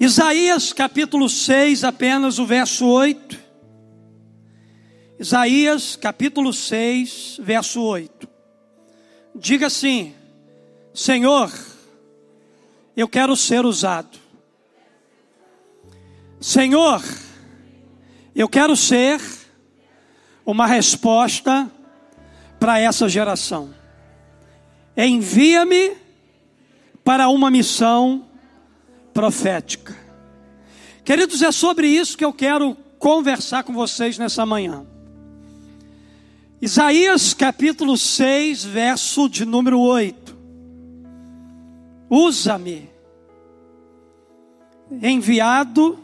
Isaías capítulo 6, apenas o verso 8. Isaías capítulo 6, verso 8. Diga assim: Senhor, eu quero ser usado. Senhor, eu quero ser uma resposta para essa geração. Envia-me para uma missão profética. Queridos, é sobre isso que eu quero conversar com vocês nessa manhã. Isaías capítulo 6, verso de número 8. Usa-me, enviado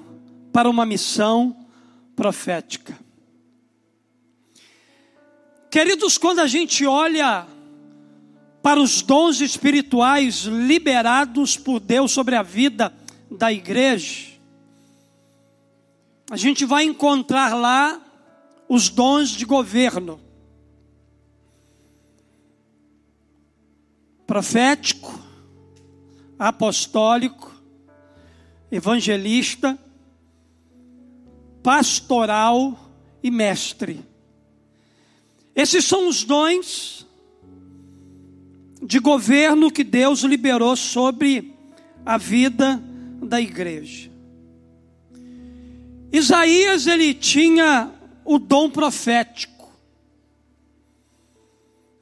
para uma missão profética. Queridos, quando a gente olha para os dons espirituais liberados por Deus sobre a vida da igreja, a gente vai encontrar lá os dons de governo. Profético, apostólico, evangelista, pastoral e mestre. Esses são os dons de governo que Deus liberou sobre a vida da igreja. Isaías ele tinha o dom profético.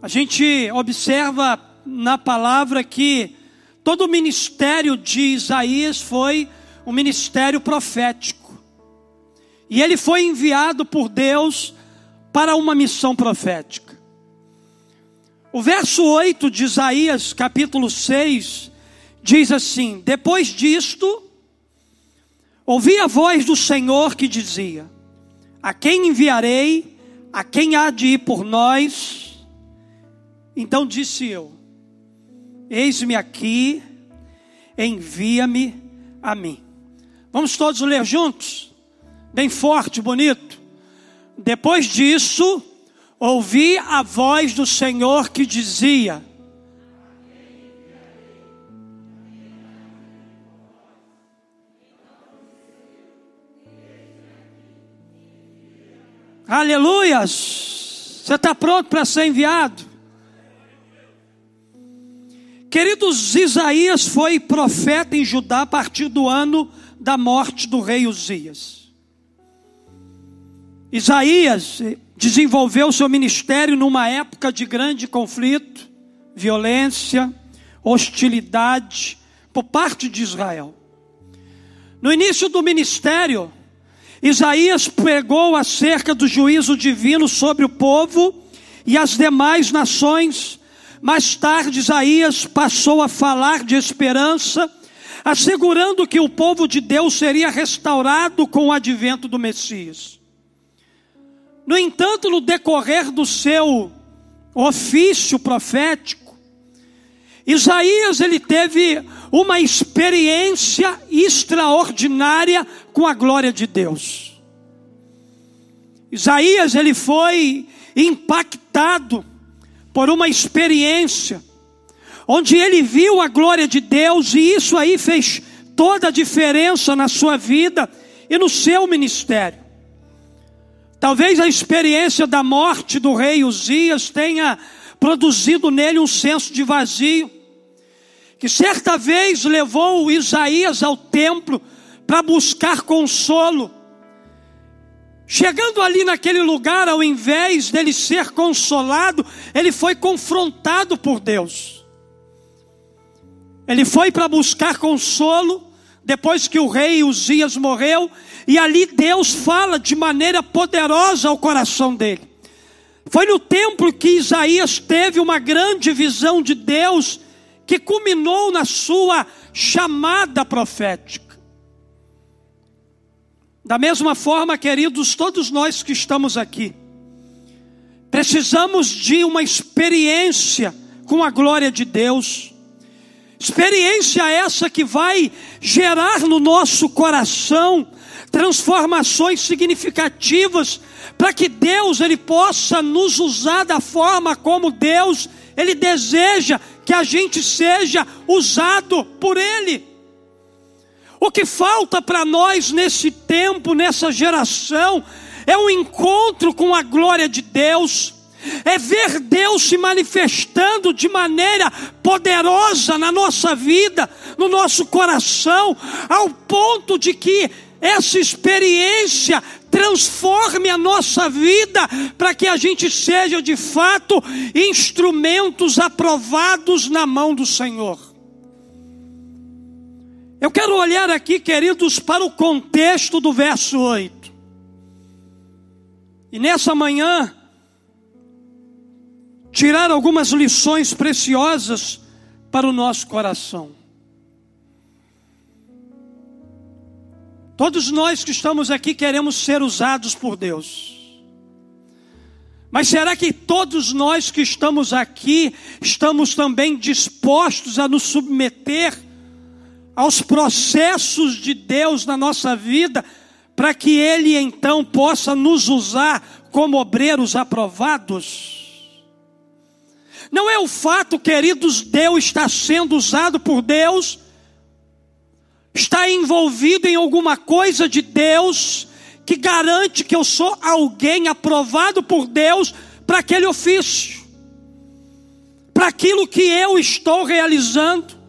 A gente observa na palavra que todo o ministério de Isaías foi um ministério profético. E ele foi enviado por Deus para uma missão profética. O verso 8 de Isaías, capítulo 6, diz assim: Depois disto, ouvi a voz do Senhor que dizia: A quem enviarei? A quem há de ir por nós? Então disse eu: Eis-me aqui, envia-me a mim. Vamos todos ler juntos? Bem forte, bonito. Depois disso, ouvi a voz do Senhor que dizia: Aleluias! Você está pronto para ser enviado? Queridos, Isaías foi profeta em Judá a partir do ano da morte do rei Uzias. Isaías desenvolveu seu ministério numa época de grande conflito, violência, hostilidade por parte de Israel. No início do ministério, Isaías pregou acerca do juízo divino sobre o povo e as demais nações. Mais tarde, Isaías passou a falar de esperança, assegurando que o povo de Deus seria restaurado com o advento do Messias. No entanto, no decorrer do seu ofício profético, Isaías ele teve uma experiência extraordinária com a glória de Deus. Isaías ele foi impactado por uma experiência onde ele viu a glória de Deus e isso aí fez toda a diferença na sua vida e no seu ministério. Talvez a experiência da morte do rei Uzias tenha produzido nele um senso de vazio que certa vez levou Isaías ao templo para buscar consolo. Chegando ali naquele lugar, ao invés dele ser consolado, ele foi confrontado por Deus. Ele foi para buscar consolo, depois que o rei Uzias morreu, e ali Deus fala de maneira poderosa ao coração dele. Foi no templo que Isaías teve uma grande visão de Deus que culminou na sua chamada profética. Da mesma forma, queridos, todos nós que estamos aqui, precisamos de uma experiência com a glória de Deus. Experiência essa que vai gerar no nosso coração transformações significativas para que Deus ele possa nos usar da forma como Deus ele deseja que a gente seja usado por Ele. O que falta para nós nesse tempo, nessa geração, é um encontro com a glória de Deus, é ver Deus se manifestando de maneira poderosa na nossa vida, no nosso coração, ao ponto de que essa experiência transforme a nossa vida para que a gente seja de fato instrumentos aprovados na mão do Senhor. Eu quero olhar aqui, queridos, para o contexto do verso 8. E nessa manhã, tirar algumas lições preciosas para o nosso coração. Todos nós que estamos aqui queremos ser usados por Deus. Mas será que todos nós que estamos aqui estamos também dispostos a nos submeter aos processos de Deus na nossa vida, para que Ele então possa nos usar como obreiros aprovados. Não é o fato, queridos, Deus está sendo usado por Deus, está envolvido em alguma coisa de Deus, que garante que eu sou alguém aprovado por Deus para aquele ofício, para aquilo que eu estou realizando.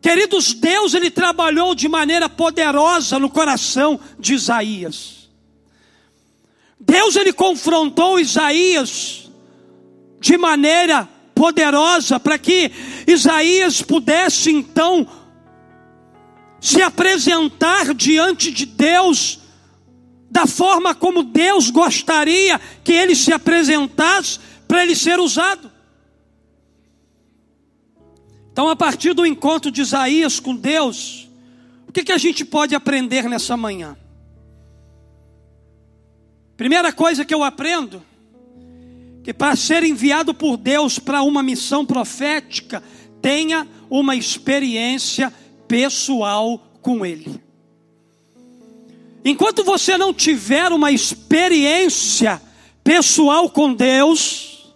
Queridos, Deus ele trabalhou de maneira poderosa no coração de Isaías. Deus ele confrontou Isaías de maneira poderosa para que Isaías pudesse então se apresentar diante de Deus da forma como Deus gostaria que ele se apresentasse para ele ser usado. Então, a partir do encontro de Isaías com Deus, o que, que a gente pode aprender nessa manhã? Primeira coisa que eu aprendo, que para ser enviado por Deus para uma missão profética, tenha uma experiência pessoal com Ele. Enquanto você não tiver uma experiência pessoal com Deus,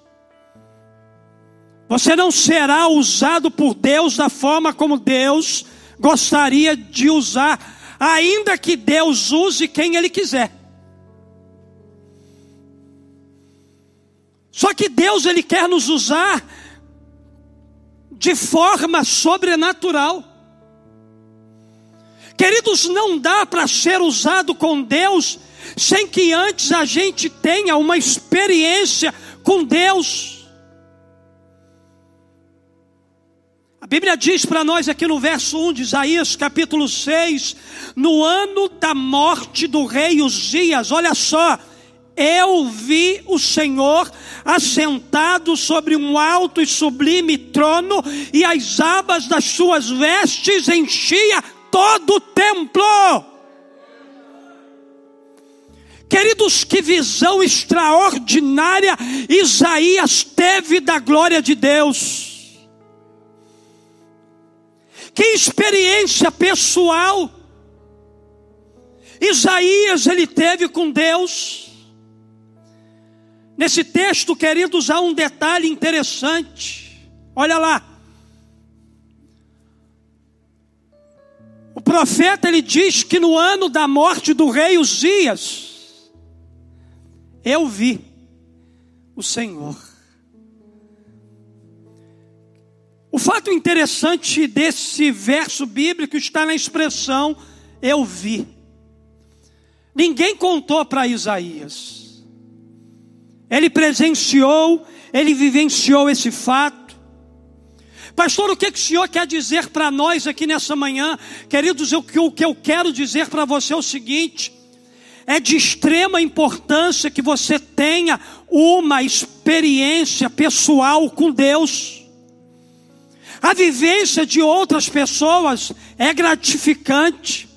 você não será usado por Deus da forma como Deus gostaria de usar, ainda que Deus use quem Ele quiser. Só que Deus Ele quer nos usar de forma sobrenatural. Queridos, não dá para ser usado com Deus sem que antes a gente tenha uma experiência com Deus. Bíblia diz para nós aqui no verso 1 de Isaías, capítulo 6, no ano da morte do rei Uzias, olha só, eu vi o Senhor assentado sobre um alto e sublime trono, e as abas das suas vestes enchia todo o templo. Queridos, que visão extraordinária Isaías teve da glória de Deus. Que experiência pessoal Isaías ele teve com Deus. Nesse texto, queridos, há um detalhe interessante. Olha lá. O profeta ele diz que no ano da morte do rei Uzias, eu vi o Senhor. O fato interessante desse verso bíblico está na expressão eu vi. Ninguém contou para Isaías. Ele presenciou, ele vivenciou esse fato. Pastor, o que, que o senhor quer dizer para nós aqui nessa manhã? Queridos, o que eu quero dizer para você é o seguinte: é de extrema importância que você tenha uma experiência pessoal com Deus. A vivência de outras pessoas é gratificante.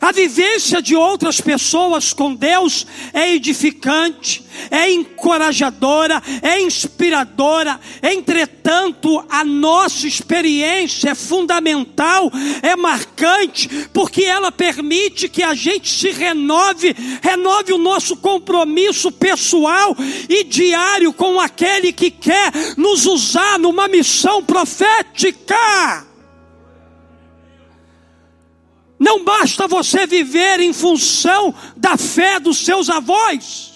A vivência de outras pessoas com Deus é edificante, é encorajadora, é inspiradora. Entretanto, a nossa experiência é fundamental, é marcante, porque ela permite que a gente se renove, renove o nosso compromisso pessoal e diário com aquele que quer nos usar numa missão profética. Não basta você viver em função da fé dos seus avós.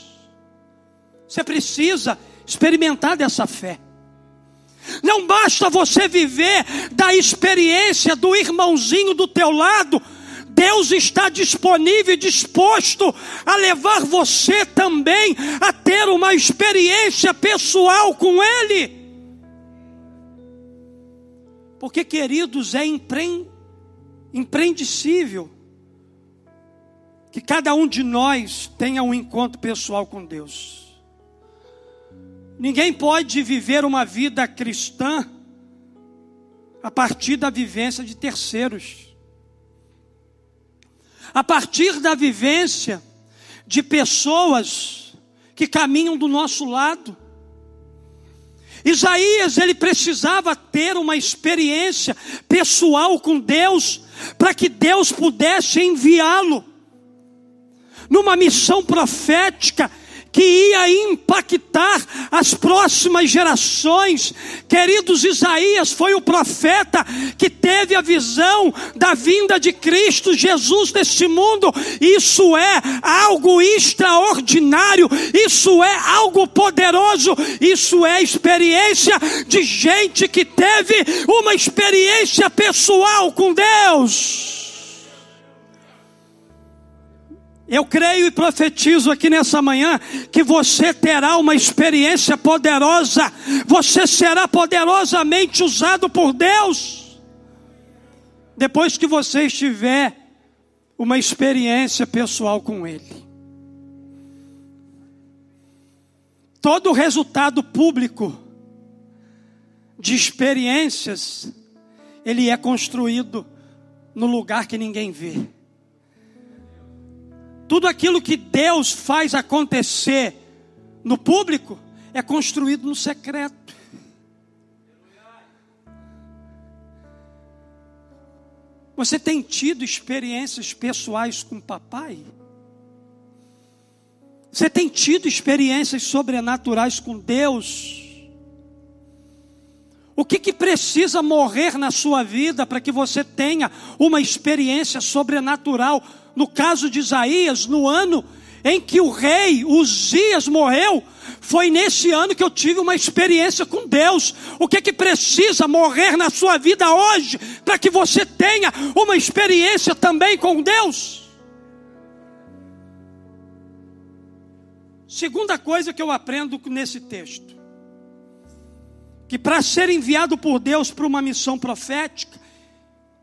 Você precisa experimentar dessa fé. Não basta você viver da experiência do irmãozinho do teu lado. Deus está disponível e disposto a levar você também a ter uma experiência pessoal com Ele. Porque, queridos, é empre... impreendível que cada um de nós tenha um encontro pessoal com Deus. Ninguém pode viver uma vida cristã a partir da vivência de terceiros, a partir da vivência de pessoas que caminham do nosso lado. Isaías, ele precisava ter uma experiência pessoal com Deus, para que Deus pudesse enviá-lo. Numa missão profética que ia impactar as próximas gerações. Queridos, Isaías foi o profeta que teve a visão da vinda de Cristo Jesus neste mundo. Isso é algo extraordinário, isso é algo poderoso, isso é experiência de gente que teve uma experiência pessoal com Deus. Eu creio e profetizo aqui nessa manhã que você terá uma experiência poderosa, você será poderosamente usado por Deus, depois que você estiver uma experiência pessoal com Ele. Todo resultado público de experiências, ele é construído no lugar que ninguém vê. Tudo aquilo que Deus faz acontecer no público é construído no secreto. Você tem tido experiências pessoais com papai? Você tem tido experiências sobrenaturais com Deus? O que, que precisa morrer na sua vida para que você tenha uma experiência sobrenatural no caso de Isaías, no ano em que o rei Uzias morreu, foi nesse ano que eu tive uma experiência com Deus. O que é que precisa morrer na sua vida hoje para que você tenha uma experiência também com Deus? Segunda coisa que eu aprendo nesse texto, que para ser enviado por Deus para uma missão profética,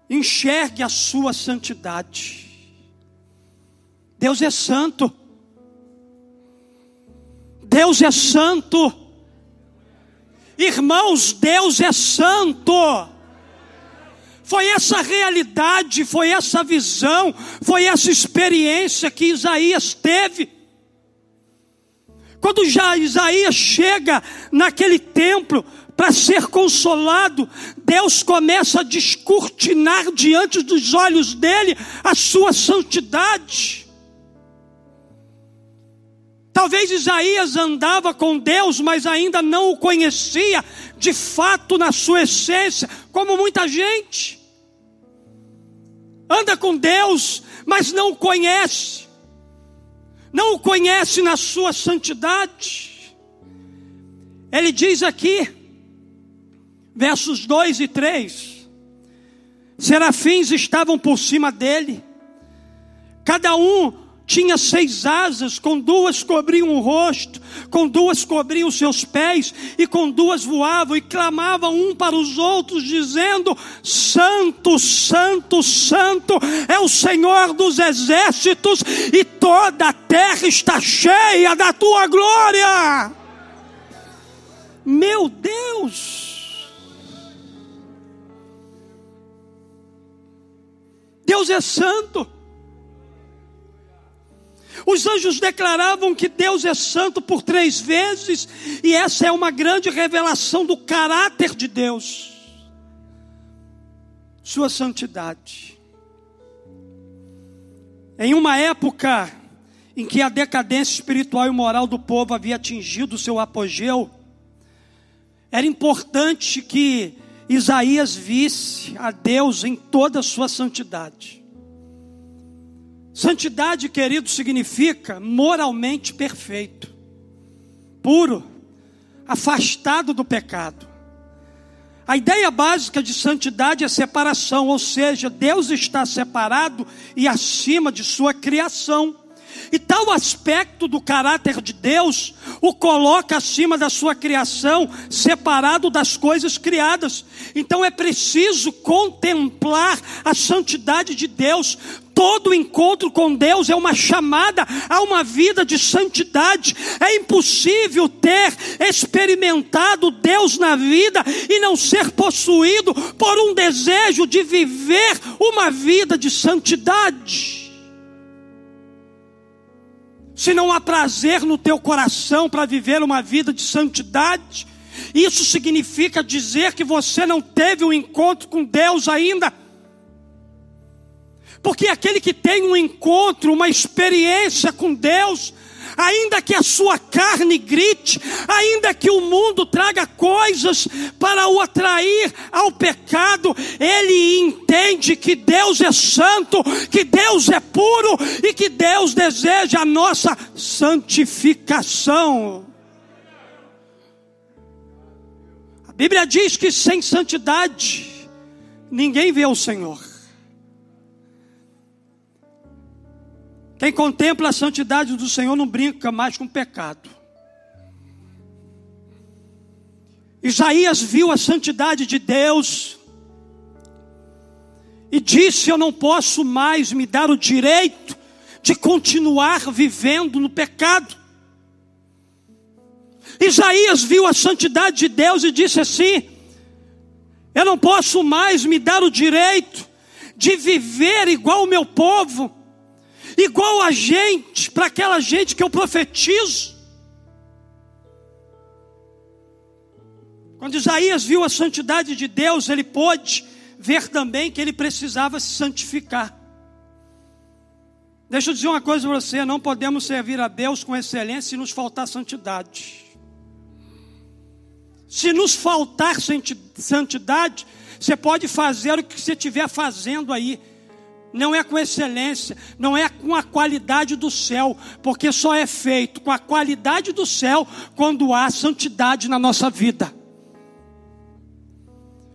enxergue a sua santidade. Deus é santo. Deus é santo. Irmãos, Deus é santo. Foi essa realidade, foi essa visão, foi essa experiência que Isaías teve. Quando já Isaías chega naquele templo para ser consolado, Deus começa a descortinar diante dos olhos dele a sua santidade. Talvez Isaías andava com Deus, mas ainda não o conhecia de fato na sua essência, como muita gente. Anda com Deus, mas não o conhece. Não o conhece na sua santidade. Ele diz aqui, versos 2 e 3: Serafins estavam por cima dele, cada um tinha seis asas, com duas cobriam o rosto, com duas cobriam os seus pés, e com duas voavam e clamavam um para os outros, dizendo: Santo, Santo, Santo é o Senhor dos exércitos, e toda a terra está cheia da tua glória. Meu Deus! Deus é santo. Os anjos declaravam que Deus é santo por três vezes, e essa é uma grande revelação do caráter de Deus, Sua santidade. Em uma época em que a decadência espiritual e moral do povo havia atingido o seu apogeu, era importante que Isaías visse a Deus em toda a sua santidade. Santidade, querido, significa moralmente perfeito, puro, afastado do pecado. A ideia básica de santidade é separação, ou seja, Deus está separado e acima de sua criação. E tal aspecto do caráter de Deus o coloca acima da sua criação, separado das coisas criadas. Então é preciso contemplar a santidade de Deus. Todo encontro com Deus é uma chamada a uma vida de santidade. É impossível ter experimentado Deus na vida e não ser possuído por um desejo de viver uma vida de santidade se não há prazer no teu coração para viver uma vida de santidade, isso significa dizer que você não teve um encontro com Deus ainda. Porque aquele que tem um encontro, uma experiência com Deus, ainda que a sua carne grite, ainda que o mundo traga coisas para o atrair ao pecado, ele entende que Deus é santo, que Deus é puro e que Deus deseja a nossa santificação. A Bíblia diz que sem santidade ninguém vê o Senhor. Quem contempla a santidade do Senhor não brinca mais com pecado. Isaías viu a santidade de Deus e disse: Eu não posso mais me dar o direito de continuar vivendo no pecado. Isaías viu a santidade de Deus e disse assim: Eu não posso mais me dar o direito de viver igual o meu povo igual a gente, para aquela gente que eu profetizo. Quando Isaías viu a santidade de Deus, ele pôde ver também que ele precisava se santificar. Deixa eu dizer uma coisa para você: não podemos servir a Deus com excelência se nos faltar santidade. Se nos faltar santidade, você pode fazer o que você estiver fazendo aí, não é com excelência, não é com a qualidade do céu, porque só é feito com a qualidade do céu quando há santidade na nossa vida.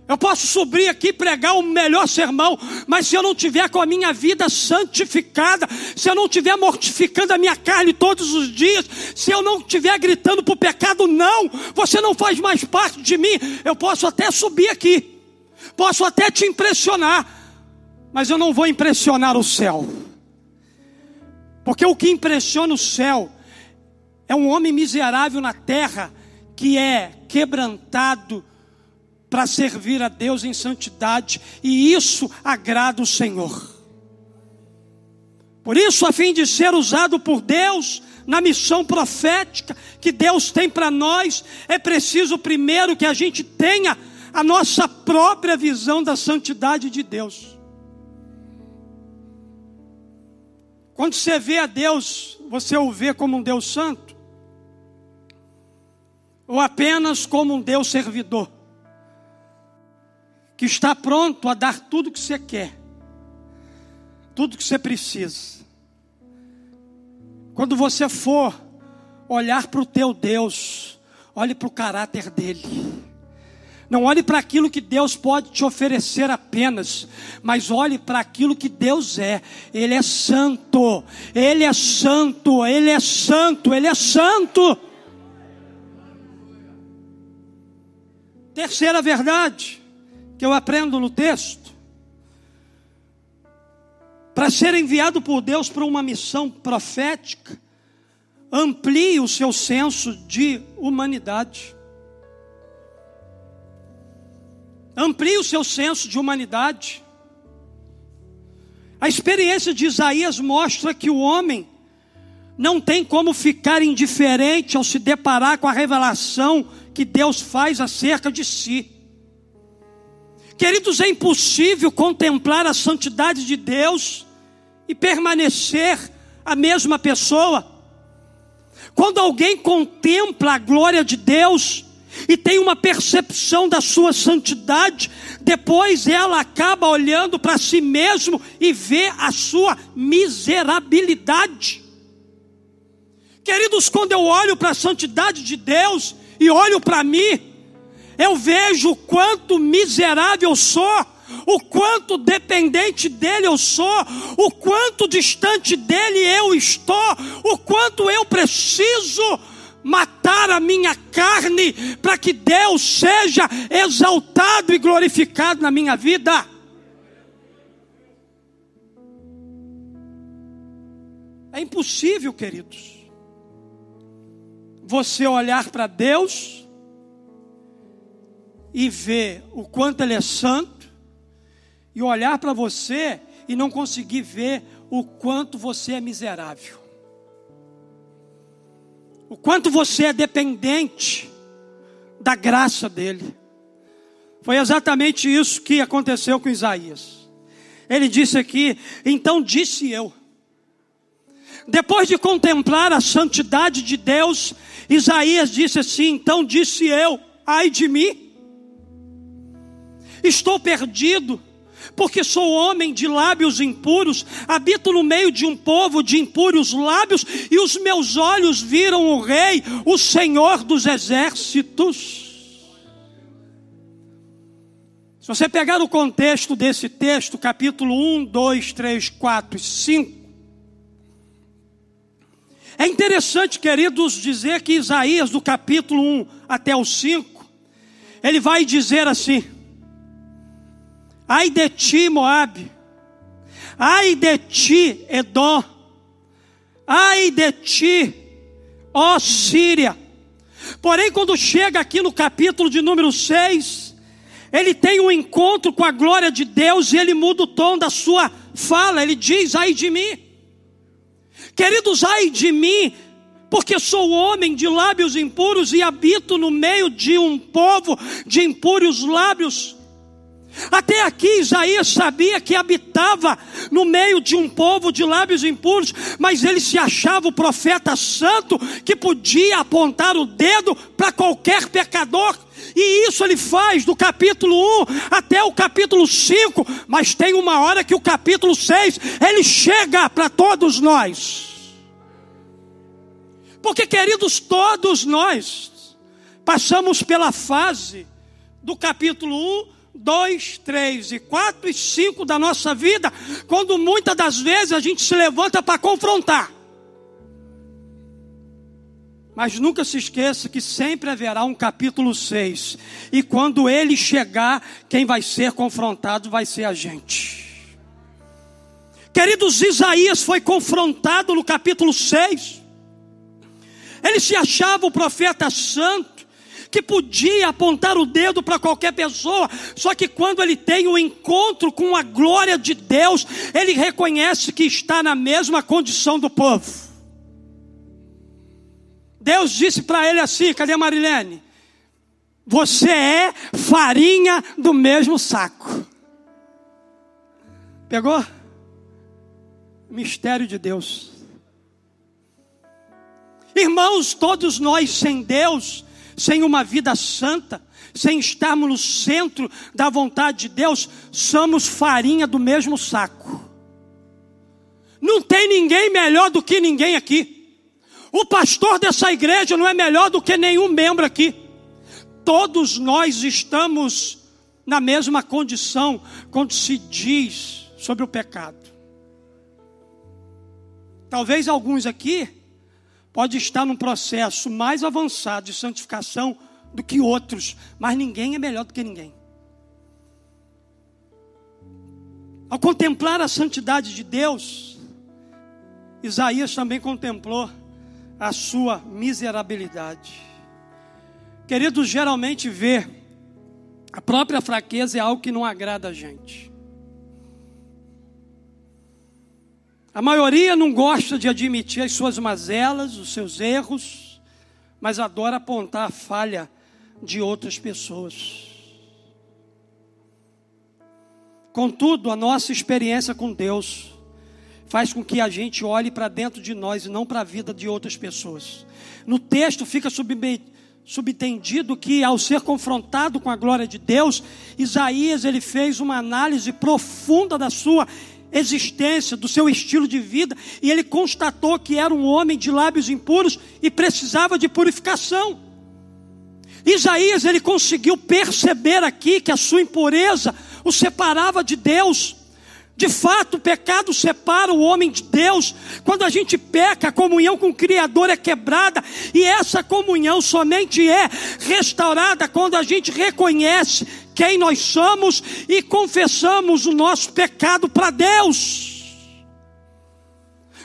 Eu posso subir aqui e pregar o melhor sermão, mas se eu não tiver com a minha vida santificada, se eu não tiver mortificando a minha carne todos os dias, se eu não estiver gritando para o pecado, não, você não faz mais parte de mim. Eu posso até subir aqui, posso até te impressionar, mas eu não vou impressionar o céu. Porque o que impressiona o céu é um homem miserável na terra que é quebrantado para servir a Deus em santidade, e isso agrada o Senhor. Por isso, a fim de ser usado por Deus na missão profética que Deus tem para nós, é preciso primeiro que a gente tenha a nossa própria visão da santidade de Deus. Quando você vê a Deus, você o vê como um Deus santo? Ou apenas como um Deus servidor? Que está pronto a dar tudo que você quer, tudo que você precisa. Quando você for olhar para o teu Deus, olhe para o caráter dele. Não olhe para aquilo que Deus pode te oferecer apenas, mas olhe para aquilo que Deus é. Ele é santo, Ele é santo, Ele é santo, Ele é santo. Terceira verdade que eu aprendo no texto: para ser enviado por Deus para uma missão profética, amplie o seu senso de humanidade. Amplie o seu senso de humanidade. A experiência de Isaías mostra que o homem não tem como ficar indiferente ao se deparar com a revelação que Deus faz acerca de si. Queridos, é impossível contemplar a santidade de Deus e permanecer a mesma pessoa. Quando alguém contempla a glória de Deus, e tem uma percepção da sua santidade, depois ela acaba olhando para si mesmo e vê a sua miserabilidade. Queridos, quando eu olho para a santidade de Deus e olho para mim, eu vejo o quanto miserável eu sou, o quanto dependente dele eu sou, o quanto distante dele eu estou, o quanto eu preciso matar a minha carne para que Deus seja exaltado e glorificado na minha vida. É impossível, queridos, você olhar para Deus e ver o quanto Ele é santo, e olhar para você e não conseguir ver o quanto você é miserável o quanto você é dependente da graça dele. Foi exatamente isso que aconteceu com Isaías. Ele disse aqui: então disse eu. Depois de contemplar a santidade de Deus, Isaías disse assim: então disse eu, ai de mim, estou perdido porque sou homem de lábios impuros, habito no meio de um povo de impuros lábios, e os meus olhos viram o Rei, o Senhor dos exércitos. Se você pegar o contexto desse texto, capítulo 1, 2, 3, 4 e 5, é interessante, queridos, dizer que Isaías, do capítulo 1 até o 5, ele vai dizer assim: Ai de ti, Moabe. Ai de ti, Edom. Ai de ti, ó Síria. Porém, quando chega aqui no capítulo de número 6, ele tem um encontro com a glória de Deus e ele muda o tom da sua fala. Ele diz: Ai de mim. Queridos, ai de mim, porque sou homem de lábios impuros e habito no meio de um povo de impuros lábios. Até aqui Isaías sabia que habitava no meio de um povo de lábios impuros, mas ele se achava o profeta santo que podia apontar o dedo para qualquer pecador. E isso ele faz do capítulo 1 até o capítulo 5, mas tem uma hora que o capítulo 6 ele chega para todos nós. Porque, queridos, todos nós passamos pela fase do capítulo 1 2, 3 e 4 e 5 da nossa vida, quando muitas das vezes a gente se levanta para confrontar. Mas nunca se esqueça que sempre haverá um capítulo 6. E quando ele chegar, quem vai ser confrontado vai ser a gente. Queridos, Isaías foi confrontado no capítulo 6. Ele se achava o profeta santo que podia apontar o dedo para qualquer pessoa, só que quando ele tem o um encontro com a glória de Deus, ele reconhece que está na mesma condição do povo. Deus disse para ele assim: cadê Marilene? Você é farinha do mesmo saco. Pegou? Mistério de Deus. Irmãos, todos nós sem Deus sem uma vida santa, sem estarmos no centro da vontade de Deus, somos farinha do mesmo saco. Não tem ninguém melhor do que ninguém aqui. O pastor dessa igreja não é melhor do que nenhum membro aqui. Todos nós estamos na mesma condição quando se diz sobre o pecado. Talvez alguns aqui pode estar num processo mais avançado de santificação do que outros, mas ninguém é melhor do que ninguém. Ao contemplar a santidade de Deus, Isaías também contemplou a sua miserabilidade. Queridos, geralmente ver a própria fraqueza é algo que não agrada a gente. A maioria não gosta de admitir as suas mazelas, os seus erros, mas adora apontar a falha de outras pessoas. Contudo, a nossa experiência com Deus faz com que a gente olhe para dentro de nós e não para a vida de outras pessoas. No texto fica subentendido que ao ser confrontado com a glória de Deus, Isaías ele fez uma análise profunda da sua existência, do seu estilo de vida, e ele constatou que era um homem de lábios impuros e precisava de purificação. Isaías ele conseguiu perceber aqui que a sua impureza o separava de Deus. De fato, o pecado separa o homem de Deus. Quando a gente peca, a comunhão com o Criador é quebrada, e essa comunhão somente é restaurada quando a gente reconhece quem nós somos e confessamos o nosso pecado para Deus.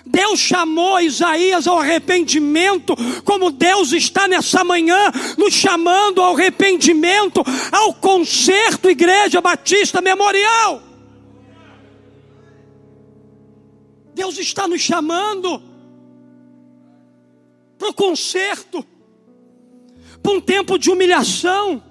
Deus chamou Isaías ao arrependimento, como Deus está nessa manhã nos chamando ao arrependimento, ao concerto Igreja Batista Memorial. Deus está nos chamando para o concerto, para um tempo de humilhação,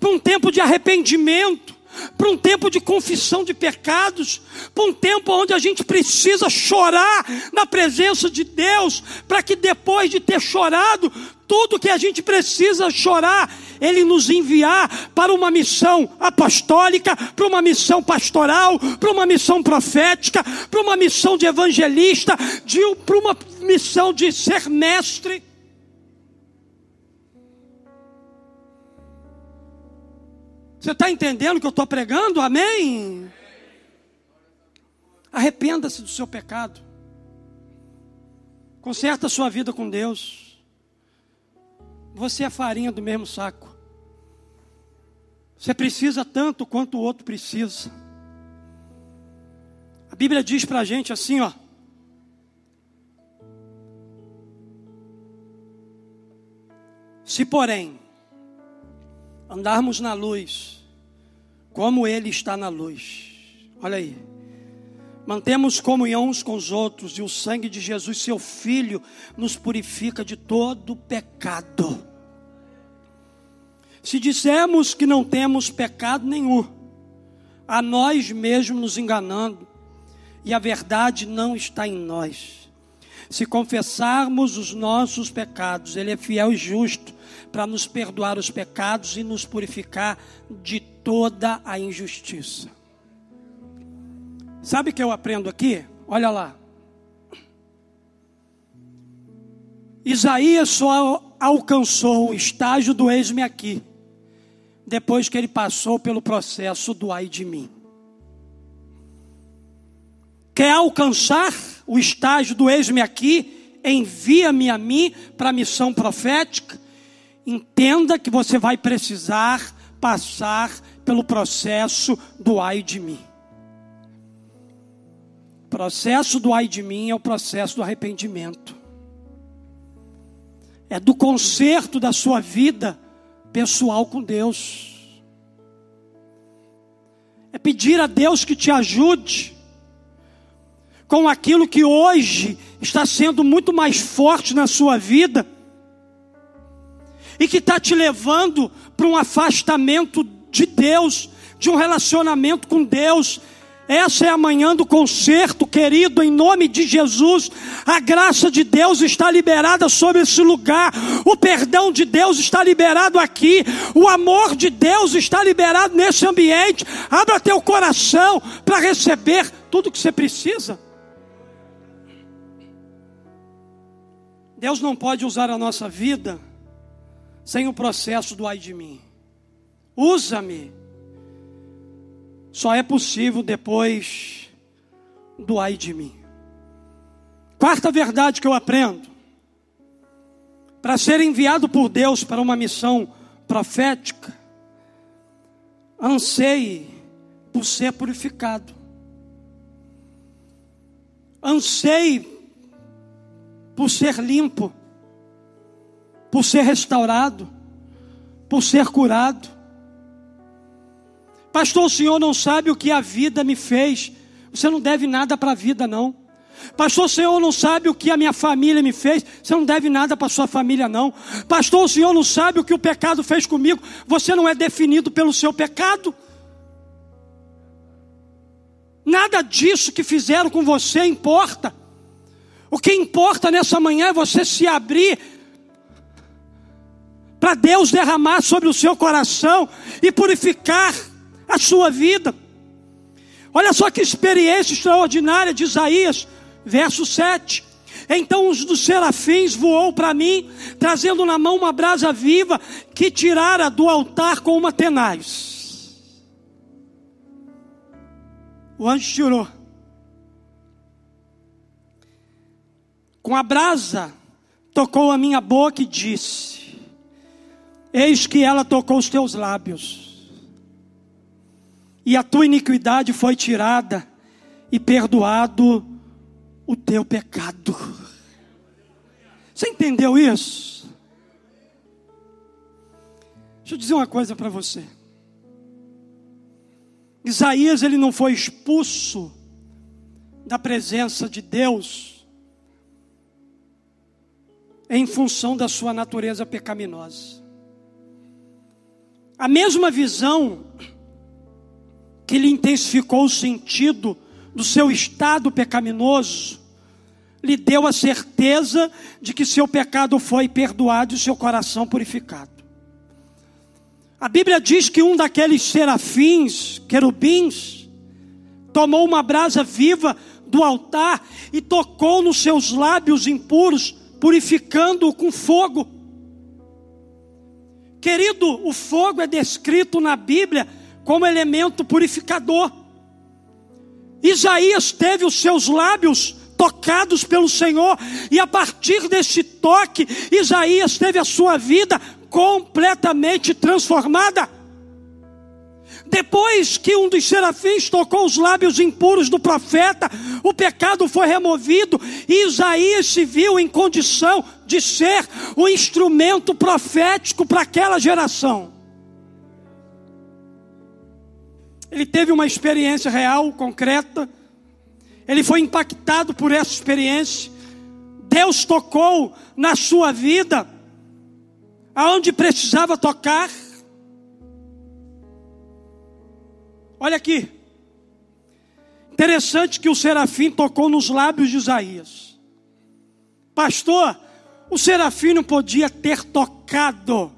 para um tempo de arrependimento, para um tempo de confissão de pecados, para um tempo onde a gente precisa chorar na presença de Deus, para que depois de ter chorado, tudo que a gente precisa chorar, Ele nos enviar para uma missão apostólica, para uma missão pastoral, para uma missão profética, para uma missão de evangelista, de, para uma missão de ser mestre. Você está entendendo o que eu estou pregando? Amém? Arrependa-se do seu pecado. Conserta a sua vida com Deus. Você é farinha do mesmo saco. Você precisa tanto quanto o outro precisa. A Bíblia diz para a gente assim, ó. Se porém andarmos na luz, como Ele está na luz. Olha aí. Mantemos comunhão uns com os outros, e o sangue de Jesus, seu Filho, nos purifica de todo pecado. Se dissermos que não temos pecado nenhum, a nós mesmos nos enganando, e a verdade não está em nós. Se confessarmos os nossos pecados, Ele é fiel e justo para nos perdoar os pecados e nos purificar de toda a injustiça. Sabe o que eu aprendo aqui? Olha lá. Isaías só alcançou o estágio do eis-me aqui, depois que ele passou pelo processo do ai de mim. Quer alcançar o estágio do eis-me aqui? Envia-me a mim para a missão profética entenda que você vai precisar passar pelo processo do ai de mim. O processo do ai de mim é o processo do arrependimento. É do conserto da sua vida pessoal com Deus. É pedir a Deus que te ajude com aquilo que hoje está sendo muito mais forte na sua vida e que está te levando para um afastamento de Deus, de um relacionamento com Deus. Essa é a manhã do concerto, querido, em nome de Jesus. A graça de Deus está liberada sobre esse lugar. O perdão de Deus está liberado aqui. O amor de Deus está liberado nesse ambiente. Abra teu coração para receber tudo que você precisa. Deus não pode usar a nossa vida sem o processo do ai de mim. Usa-me. Só é possível depois do ai de mim. Quarta verdade que eu aprendo: para ser enviado por Deus para uma missão profética, anseie por ser purificado. Anseie por ser limpo por ser restaurado, por ser curado. Pastor, o senhor não sabe o que a vida me fez. Você não deve nada para a vida, não. Pastor, o senhor não sabe o que a minha família me fez. Você não deve nada para sua família, não. Pastor, o senhor não sabe o que o pecado fez comigo. Você não é definido pelo seu pecado. Nada disso que fizeram com você importa. O que importa nessa manhã é você se abrir para Deus derramar sobre o seu coração e purificar a sua vida. Olha só que experiência extraordinária de Isaías, verso 7. Então um dos serafins voou para mim, trazendo na mão uma brasa viva que tirara do altar com uma tenaz. O anjo tirou. Com a brasa, tocou a minha boca e disse: Eis que ela tocou os teus lábios, e a tua iniquidade foi tirada, e perdoado o teu pecado. Você entendeu isso? Deixa eu dizer uma coisa para você. Isaías ele não foi expulso da presença de Deus em função da sua natureza pecaminosa. A mesma visão que lhe intensificou o sentido do seu estado pecaminoso lhe deu a certeza de que seu pecado foi perdoado e seu coração purificado. A Bíblia diz que um daqueles serafins, querubins, tomou uma brasa viva do altar e tocou nos seus lábios impuros, purificando-o com fogo. Querido, o fogo é descrito na Bíblia como elemento purificador. Isaías teve os seus lábios tocados pelo Senhor, e a partir desse toque, Isaías teve a sua vida completamente transformada. Depois que um dos serafins tocou os lábios impuros do profeta, o pecado foi removido e Isaías se viu em condição de ser o instrumento profético para aquela geração. Ele teve uma experiência real, concreta, ele foi impactado por essa experiência. Deus tocou na sua vida aonde precisava tocar. Olha aqui. Interessante que o serafim tocou nos lábios de Isaías. Pastor, o serafim não podia ter tocado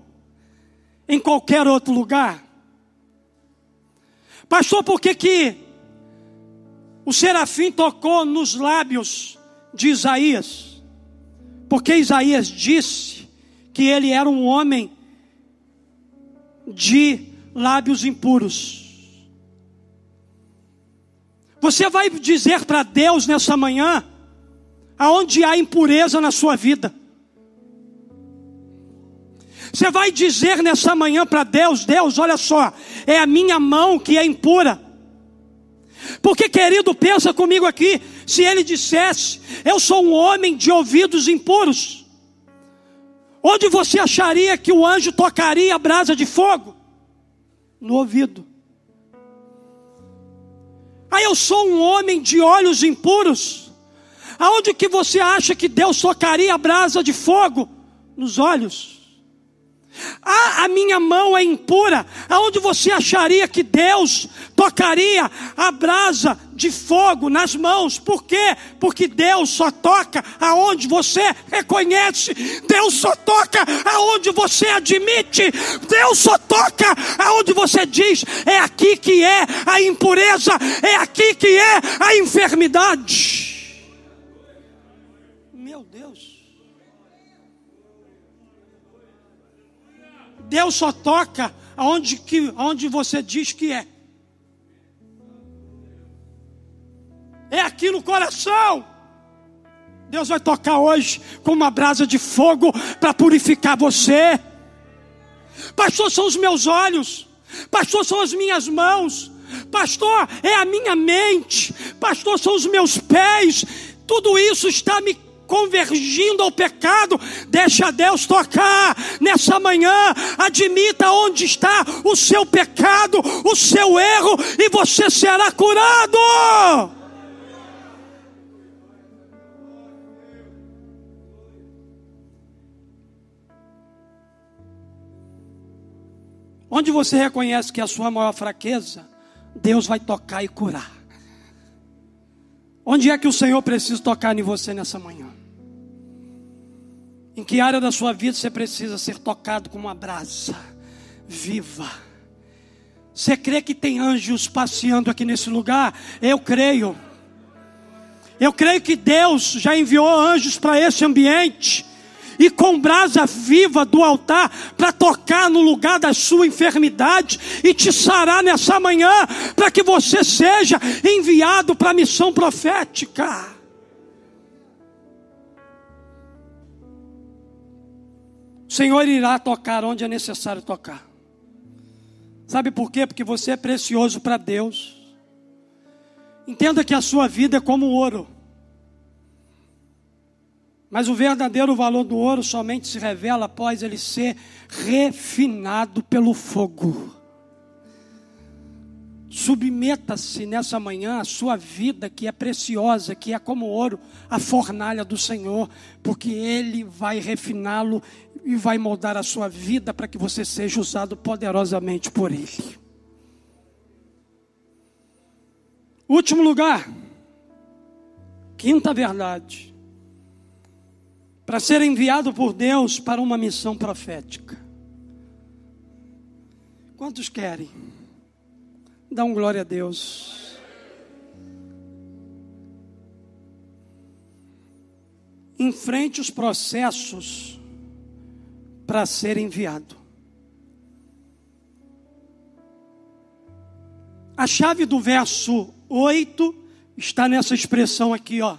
em qualquer outro lugar. Pastor, por que que o serafim tocou nos lábios de Isaías, porque Isaías disse que ele era um homem de lábios impuros. Você vai dizer para Deus nessa manhã, aonde há impureza na sua vida. Você vai dizer nessa manhã para Deus: Deus, olha só, é a minha mão que é impura. Porque, querido, pensa comigo aqui: se ele dissesse, eu sou um homem de ouvidos impuros, onde você acharia que o anjo tocaria a brasa de fogo? No ouvido. Eu sou um homem de olhos impuros. Aonde que você acha que Deus tocaria a brasa de fogo? Nos olhos. Ah, a minha mão é impura. Aonde você acharia que Deus tocaria a brasa de fogo nas mãos? Por quê? Porque Deus só toca aonde você reconhece. Deus só toca aonde você admite. Deus só toca aonde você diz: é aqui que é a impureza, é aqui que é a enfermidade. Deus só toca aonde, que, aonde você diz que é. É aqui no coração. Deus vai tocar hoje com uma brasa de fogo para purificar você. Pastor, são os meus olhos. Pastor, são as minhas mãos. Pastor, é a minha mente. Pastor, são os meus pés. Tudo isso está me convergindo ao pecado, deixa Deus tocar nessa manhã, admita onde está o seu pecado, o seu erro, e você será curado. Onde você reconhece que é a sua maior fraqueza, Deus vai tocar e curar. Onde é que o Senhor precisa tocar em você nessa manhã? Em que área da sua vida você precisa ser tocado com uma brasa viva? Você crê que tem anjos passeando aqui nesse lugar? Eu creio. Eu creio que Deus já enviou anjos para esse ambiente e com brasa viva do altar para tocar no lugar da sua enfermidade e te sarar nessa manhã para que você seja enviado para a missão profética. O Senhor irá tocar onde é necessário tocar. Sabe por quê? Porque você é precioso para Deus. Entenda que a sua vida é como ouro. Mas o verdadeiro valor do ouro somente se revela após ele ser refinado pelo fogo. Submeta-se nessa manhã a sua vida, que é preciosa, que é como ouro, a fornalha do Senhor, porque Ele vai refiná-lo e vai moldar a sua vida para que você seja usado poderosamente por Ele. Último lugar, quinta verdade, para ser enviado por Deus para uma missão profética. Quantos querem? Dá um glória a Deus. Enfrente os processos para ser enviado. A chave do verso 8 está nessa expressão aqui, ó.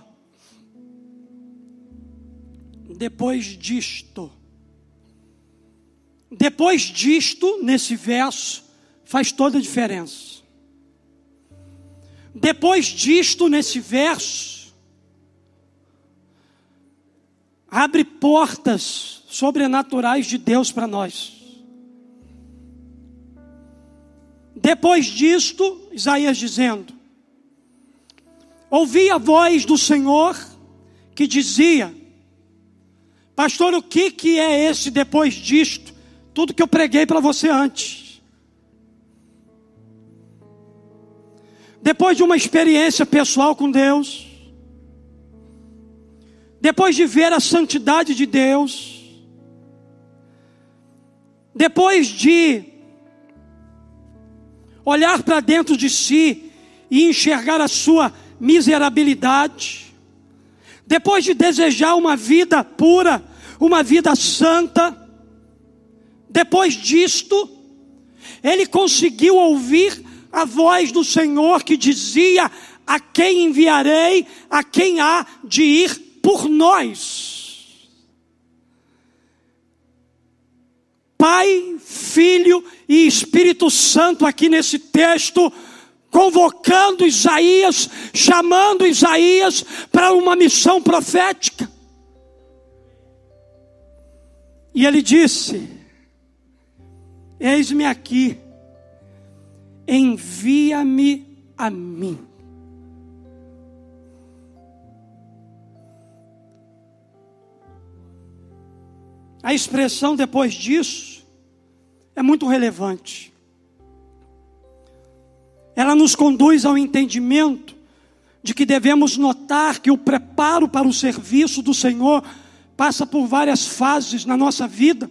Depois disto. Depois disto, nesse verso, faz toda a diferença. Depois disto, nesse verso, abre portas sobrenaturais de Deus para nós. Depois disto, Isaías dizendo: Ouvi a voz do Senhor que dizia: Pastor, o que, que é esse depois disto? Tudo que eu preguei para você antes. depois de uma experiência pessoal com Deus, depois de ver a santidade de Deus, depois de olhar para dentro de si e enxergar a sua miserabilidade, depois de desejar uma vida pura, uma vida santa, depois disto, ele conseguiu ouvir a voz do Senhor que dizia: A quem enviarei, a quem há de ir por nós. Pai, Filho e Espírito Santo aqui nesse texto, convocando Isaías, chamando Isaías para uma missão profética. E ele disse: Eis-me aqui envia-me a mim. A expressão depois disso é muito relevante. Ela nos conduz ao entendimento de que devemos notar que o preparo para o serviço do Senhor passa por várias fases na nossa vida.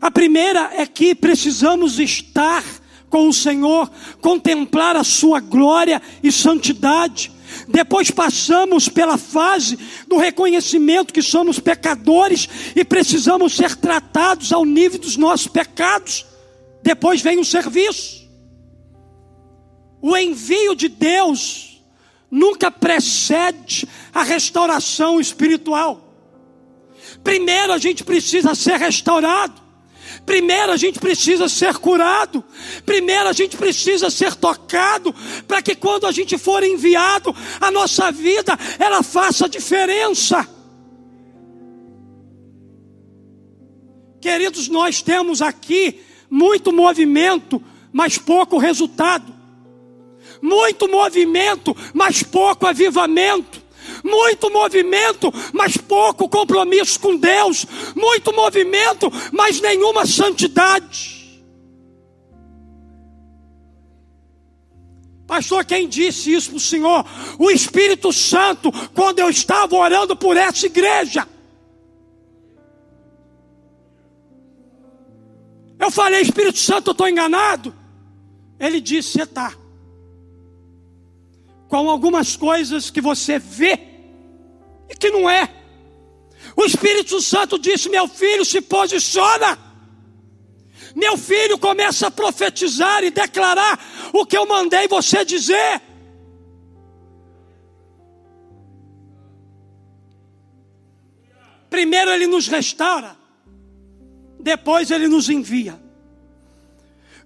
A primeira é que precisamos estar com o Senhor, contemplar a sua glória e santidade. Depois passamos pela fase do reconhecimento que somos pecadores e precisamos ser tratados ao nível dos nossos pecados. Depois vem o serviço. O envio de Deus nunca precede a restauração espiritual. Primeiro a gente precisa ser restaurado. Primeiro a gente precisa ser curado. Primeiro a gente precisa ser tocado para que quando a gente for enviado, a nossa vida ela faça diferença. Queridos, nós temos aqui muito movimento, mas pouco resultado. Muito movimento, mas pouco avivamento muito movimento, mas pouco compromisso com Deus. Muito movimento, mas nenhuma santidade. Pastor, quem disse isso para o Senhor? O Espírito Santo, quando eu estava orando por essa igreja. Eu falei, Espírito Santo, eu estou enganado. Ele disse: Você está. Com algumas coisas que você vê e que não é. O Espírito Santo disse: Meu filho, se posiciona. Meu filho começa a profetizar e declarar o que eu mandei você dizer. Primeiro ele nos restaura, depois ele nos envia.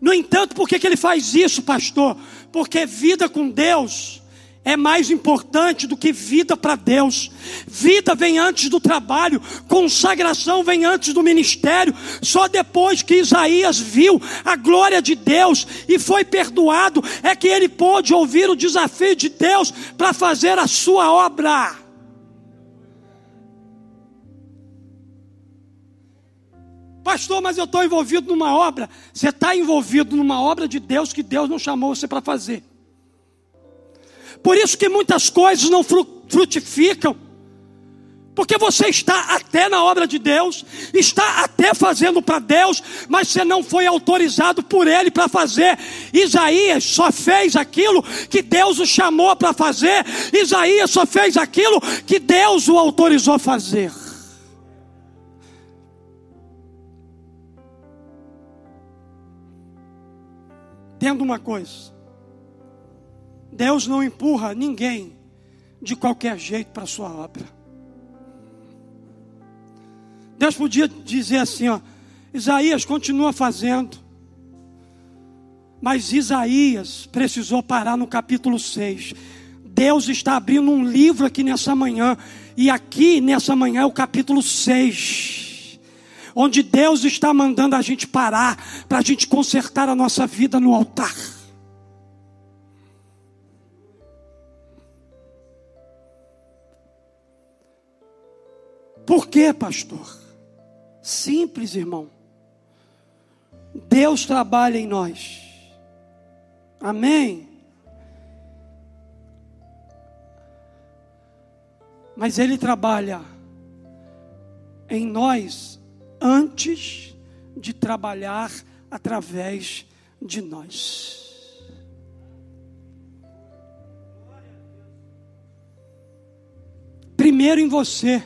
No entanto, por que, que ele faz isso, pastor? Porque vida com Deus é mais importante do que vida para Deus. Vida vem antes do trabalho, consagração vem antes do ministério. Só depois que Isaías viu a glória de Deus e foi perdoado, é que ele pôde ouvir o desafio de Deus para fazer a sua obra. Pastor, mas eu estou envolvido numa obra. Você está envolvido numa obra de Deus que Deus não chamou você para fazer. Por isso que muitas coisas não frutificam. Porque você está até na obra de Deus, está até fazendo para Deus, mas você não foi autorizado por Ele para fazer. Isaías só fez aquilo que Deus o chamou para fazer. Isaías só fez aquilo que Deus o autorizou a fazer. Tendo uma coisa: Deus não empurra ninguém de qualquer jeito para a sua obra. Deus podia dizer assim, ó, Isaías continua fazendo. Mas Isaías precisou parar no capítulo 6. Deus está abrindo um livro aqui nessa manhã. E aqui nessa manhã é o capítulo 6. Onde Deus está mandando a gente parar para a gente consertar a nossa vida no altar. Quê, pastor? Simples, irmão. Deus trabalha em nós. Amém? Mas Ele trabalha em nós antes de trabalhar através de nós. Primeiro em você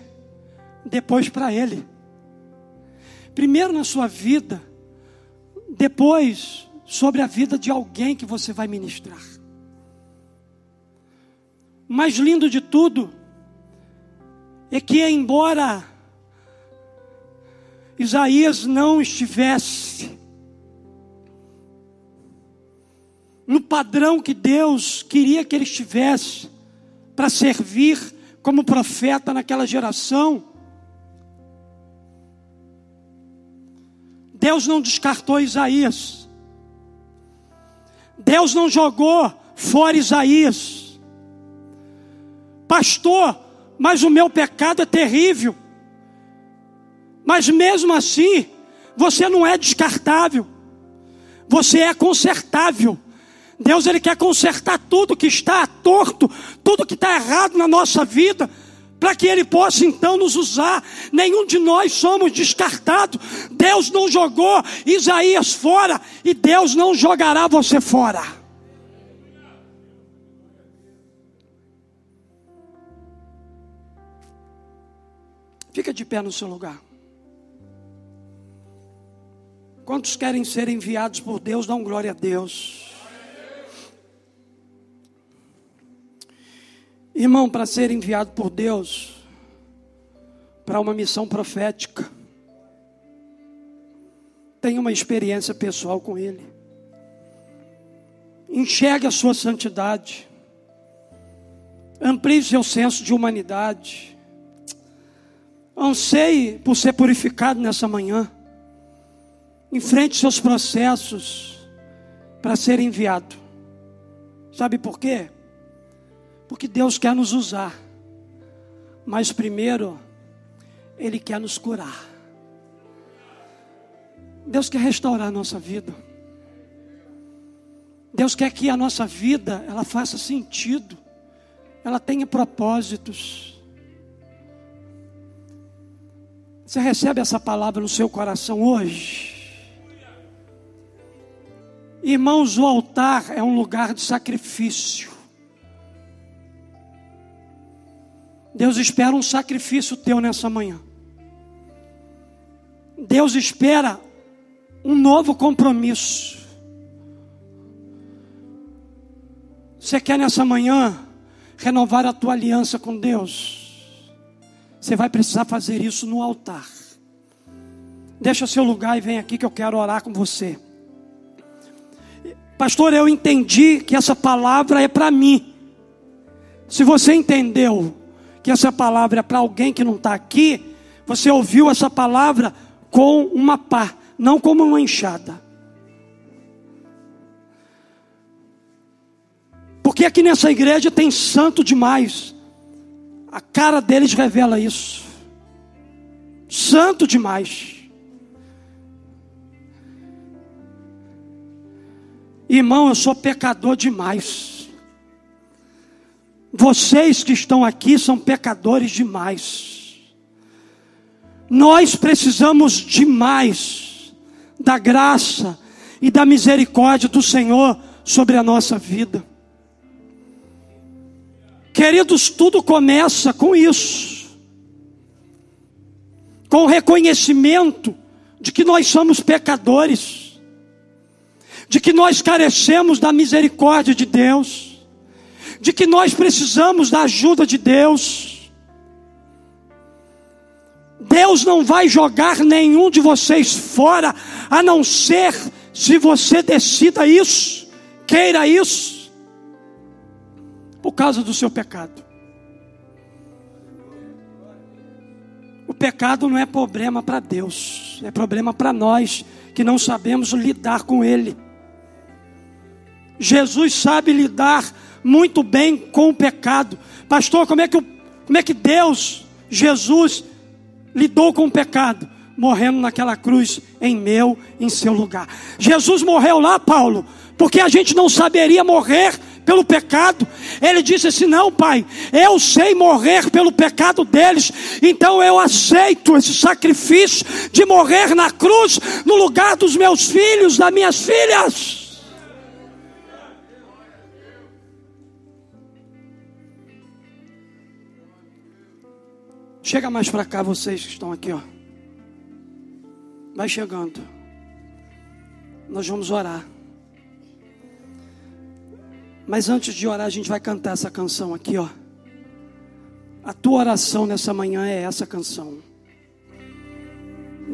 depois para Ele. Primeiro na sua vida, depois sobre a vida de alguém que você vai ministrar. O mais lindo de tudo é que, embora Isaías não estivesse no padrão que Deus queria que ele estivesse para servir como profeta naquela geração, Deus não descartou Isaías. Deus não jogou fora Isaías. Pastor, mas o meu pecado é terrível. Mas mesmo assim, você não é descartável. Você é consertável. Deus ele quer consertar tudo que está torto, tudo que está errado na nossa vida para que Ele possa então nos usar. Nenhum de nós somos descartados. Deus não jogou Isaías fora e Deus não jogará você fora. Fica de pé no seu lugar. Quantos querem ser enviados por Deus, dão glória a Deus. Irmão, para ser enviado por Deus para uma missão profética, tenha uma experiência pessoal com Ele. Enxergue a sua santidade. Amplie seu senso de humanidade. Anseie por ser purificado nessa manhã. Enfrente seus processos para ser enviado. Sabe por quê? Porque Deus quer nos usar. Mas primeiro, Ele quer nos curar. Deus quer restaurar a nossa vida. Deus quer que a nossa vida ela faça sentido. Ela tenha propósitos. Você recebe essa palavra no seu coração hoje? Irmãos, o altar é um lugar de sacrifício. Deus espera um sacrifício teu nessa manhã. Deus espera um novo compromisso. Você quer nessa manhã renovar a tua aliança com Deus? Você vai precisar fazer isso no altar. Deixa seu lugar e vem aqui que eu quero orar com você. Pastor, eu entendi que essa palavra é para mim. Se você entendeu que essa palavra é para alguém que não está aqui, você ouviu essa palavra com uma pá, não como uma enxada. Porque aqui nessa igreja tem santo demais. A cara deles revela isso. Santo demais. Irmão, eu sou pecador demais. Vocês que estão aqui são pecadores demais. Nós precisamos demais da graça e da misericórdia do Senhor sobre a nossa vida. Queridos, tudo começa com isso. Com o reconhecimento de que nós somos pecadores de que nós carecemos da misericórdia de Deus, de que nós precisamos da ajuda de Deus. Deus não vai jogar nenhum de vocês fora, a não ser se você decida isso, queira isso, por causa do seu pecado. O pecado não é problema para Deus, é problema para nós que não sabemos lidar com ele. Jesus sabe lidar muito bem com o pecado. Pastor, como é que, como é que Deus, Jesus, lidou com o pecado? Morrendo naquela cruz em meu, em seu lugar. Jesus morreu lá, Paulo, porque a gente não saberia morrer pelo pecado. Ele disse assim: Não, pai, eu sei morrer pelo pecado deles, então eu aceito esse sacrifício de morrer na cruz no lugar dos meus filhos, das minhas filhas. Chega mais para cá, vocês que estão aqui, ó. Vai chegando. Nós vamos orar. Mas antes de orar, a gente vai cantar essa canção aqui, ó. A tua oração nessa manhã é essa canção.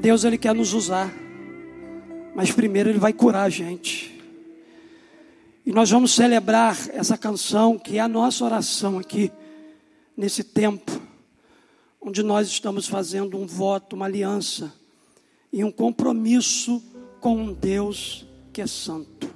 Deus ele quer nos usar. Mas primeiro ele vai curar a gente. E nós vamos celebrar essa canção que é a nossa oração aqui nesse tempo onde nós estamos fazendo um voto, uma aliança e um compromisso com um Deus que é santo.